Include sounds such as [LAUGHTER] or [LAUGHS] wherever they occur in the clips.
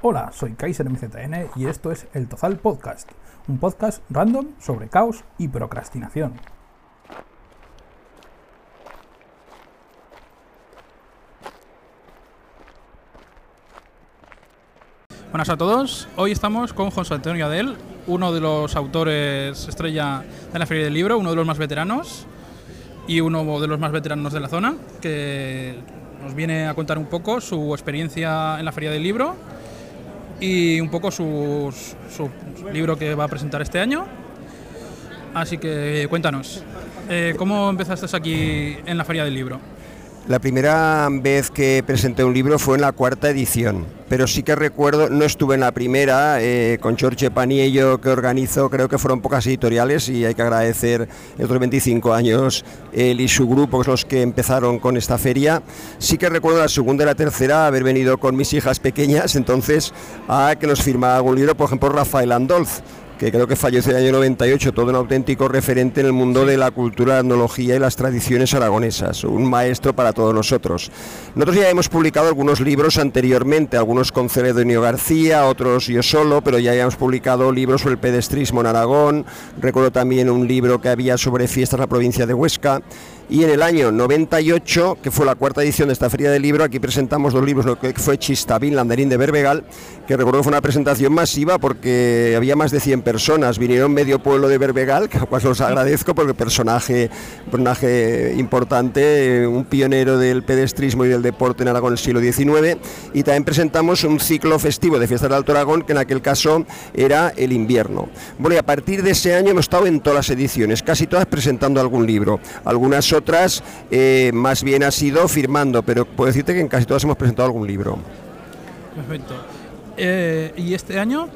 Hola, soy Kaiser MZN y esto es El Tozal Podcast, un podcast random sobre caos y procrastinación. Buenas a todos, hoy estamos con José Antonio Adel, uno de los autores estrella de la Feria del Libro, uno de los más veteranos y uno de los más veteranos de la zona, que nos viene a contar un poco su experiencia en la Feria del Libro y un poco su, libro que va a presentar este año. Así que cuéntanos, eh, ¿cómo empezaste aquí en la Feria del Libro? La primera vez que presenté un libro fue en la cuarta edición, pero sí que recuerdo, no estuve en la primera, eh, con George Paniello que organizó, creo que fueron pocas editoriales y hay que agradecer otros 25 años él y su grupo, los que empezaron con esta feria. Sí que recuerdo la segunda y la tercera haber venido con mis hijas pequeñas, entonces a que nos firmara algún libro, por ejemplo Rafael Andolz que creo que falleció en el año 98, todo un auténtico referente en el mundo de la cultura, la etnología y las tradiciones aragonesas, un maestro para todos nosotros. Nosotros ya hemos publicado algunos libros anteriormente, algunos con Celedonio García, otros yo solo, pero ya hemos publicado libros sobre el pedestrismo en Aragón, recuerdo también un libro que había sobre fiestas en la provincia de Huesca. Y en el año 98, que fue la cuarta edición de esta feria del libro, aquí presentamos dos libros, lo que fue Chistavín, Landerín de Berbegal, que recuerdo que fue una presentación masiva porque había más de 100 personas, vinieron medio pueblo de Berbegal, que cual os agradezco porque personaje, personaje importante, un pionero del pedestrismo y del deporte en Aragón en el siglo XIX, y también presentamos un ciclo festivo de fiestas del Alto Aragón, que en aquel caso era el invierno. Bueno, y a partir de ese año hemos estado en todas las ediciones, casi todas presentando algún libro, algunas otras eh, más bien ha sido firmando, pero puedo decirte que en casi todas hemos presentado algún libro. Perfecto. Eh, ¿Y este año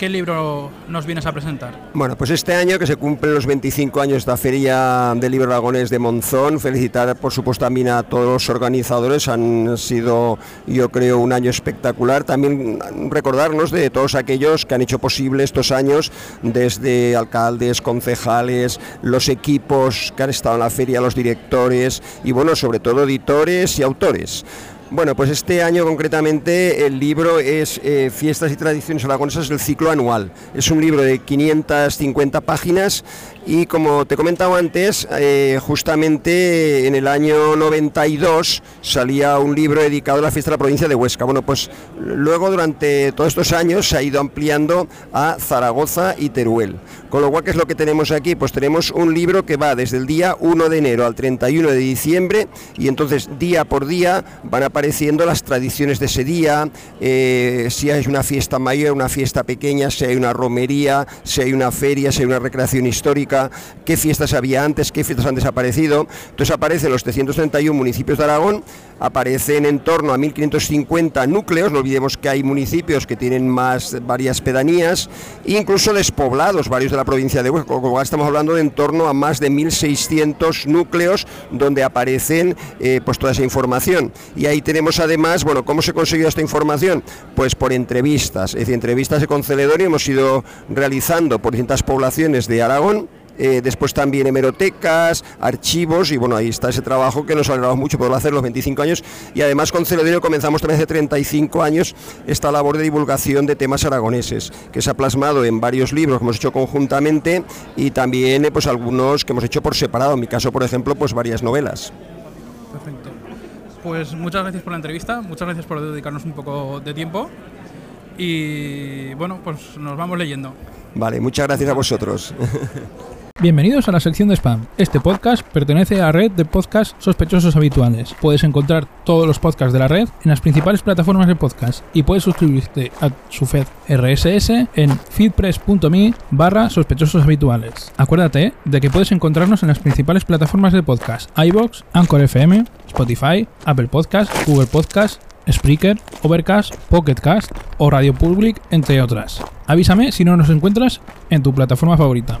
¿Qué libro nos vienes a presentar? Bueno, pues este año que se cumplen los 25 años de la Feria del Libro Aragonés de Monzón, felicitar por supuesto también a todos los organizadores, han sido yo creo un año espectacular, también recordarnos de todos aquellos que han hecho posible estos años, desde alcaldes, concejales, los equipos que han estado en la feria, los directores y bueno, sobre todo editores y autores. Bueno, pues este año concretamente el libro es eh, Fiestas y Tradiciones Aragonesas, el ciclo anual. Es un libro de 550 páginas y como te comentaba antes, eh, justamente en el año 92 salía un libro dedicado a la fiesta de la provincia de Huesca. Bueno, pues luego durante todos estos años se ha ido ampliando a Zaragoza y Teruel. Con lo cual, ¿qué es lo que tenemos aquí? Pues tenemos un libro que va desde el día 1 de enero al 31 de diciembre y entonces día por día van apareciendo las tradiciones de ese día, eh, si hay una fiesta mayor, una fiesta pequeña, si hay una romería, si hay una feria, si hay una recreación histórica qué fiestas había antes, qué fiestas han desaparecido. Entonces aparecen los 331 municipios de Aragón, aparecen en torno a 1.550 núcleos, no olvidemos que hay municipios que tienen más varias pedanías, incluso despoblados, varios de la provincia de Huesca, con lo cual estamos hablando de en torno a más de 1.600 núcleos donde aparecen eh, pues toda esa información. Y ahí tenemos además, bueno, ¿cómo se consiguió esta información? Pues por entrevistas, es decir, entrevistas de Conceledor hemos ido realizando por distintas poblaciones de Aragón, eh, después también hemerotecas, archivos, y bueno, ahí está ese trabajo que nos alegramos mucho por hacer los 25 años, y además con Celoderio comenzamos también hace 35 años esta labor de divulgación de temas aragoneses, que se ha plasmado en varios libros que hemos hecho conjuntamente, y también eh, pues algunos que hemos hecho por separado, en mi caso, por ejemplo, pues varias novelas. Pues muchas gracias por la entrevista, muchas gracias por dedicarnos un poco de tiempo y bueno, pues nos vamos leyendo. Vale, muchas gracias a vosotros. [LAUGHS] Bienvenidos a la sección de spam. Este podcast pertenece a la red de podcasts sospechosos habituales. Puedes encontrar todos los podcasts de la red en las principales plataformas de podcast y puedes suscribirte a su feed RSS en feedpress.me barra sospechosos habituales. Acuérdate de que puedes encontrarnos en las principales plataformas de podcast iBox, Anchor FM, Spotify, Apple Podcast, Google Podcast, Spreaker, Overcast, Pocketcast o Radio Public, entre otras. Avísame si no nos encuentras en tu plataforma favorita.